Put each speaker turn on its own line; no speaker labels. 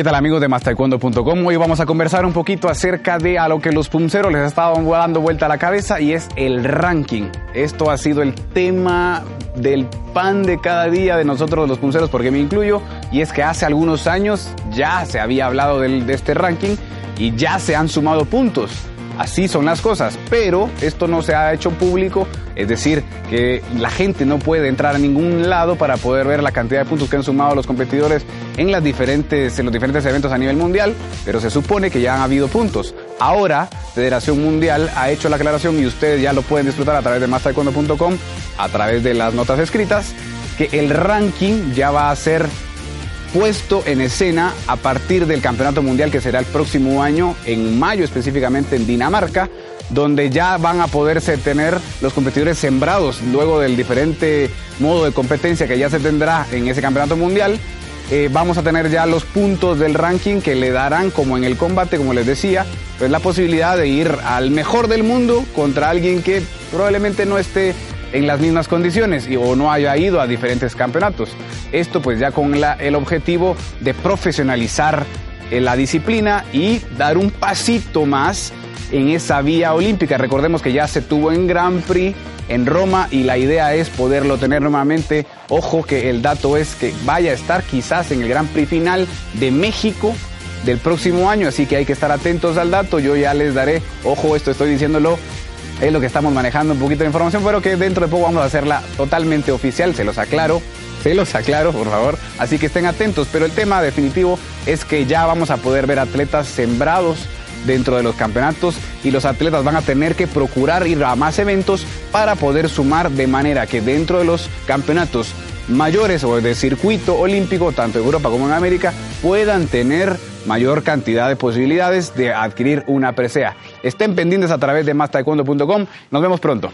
¿Qué tal amigos de mastaekwondo.com? Hoy vamos a conversar un poquito acerca de a lo que los punceros les estaban dando vuelta a la cabeza y es el ranking. Esto ha sido el tema del pan de cada día de nosotros los punceros, porque me incluyo, y es que hace algunos años ya se había hablado de este ranking y ya se han sumado puntos así son las cosas, pero esto no se ha hecho público, es decir, que la gente no puede entrar a ningún lado para poder ver la cantidad de puntos que han sumado los competidores en, los diferentes eventos a nivel mundial, pero se supone que ya han habido puntos. Ahora, Federación Mundial ha hecho la aclaración y ustedes ya lo pueden disfrutar a través de mastaekwondo.com, a través de las notas escritas, que el ranking ya va a ser puesto en escena a partir del Campeonato Mundial que será el próximo año, en mayo específicamente en Dinamarca, donde ya van a poderse tener los competidores sembrados luego del diferente modo de competencia que ya se tendrá en ese Campeonato Mundial. Eh, vamos a tener ya los puntos del ranking que le darán, como en el combate, como les decía, pues la posibilidad de ir al mejor del mundo contra alguien que probablemente no esté en las mismas condiciones y, o no haya ido a diferentes campeonatos. Esto pues ya con el objetivo de profesionalizar eh, la disciplina y dar un pasito más en esa vía olímpica. Recordemos que ya se tuvo en Grand Prix en Roma y la idea es poderlo tener nuevamente. Ojo que el dato es que vaya a estar quizás en el Grand Prix final de México del próximo año, así que hay que estar atentos al dato. Yo ya les daré, ojo, esto estoy diciéndolo es lo que estamos manejando un poquito de información, pero que dentro de poco vamos a hacerla totalmente oficial, se los aclaro. Se los aclaro, por favor. Así que estén atentos. Pero el tema definitivo es que ya vamos a poder ver atletas sembrados dentro de los campeonatos y los atletas van a tener que procurar ir a más eventos para poder sumar de manera que dentro de los campeonatos mayores o de circuito olímpico, tanto en Europa como en América, puedan tener mayor cantidad de posibilidades de adquirir una presea. Estén pendientes a través de mastaekwondo.com. Nos vemos pronto.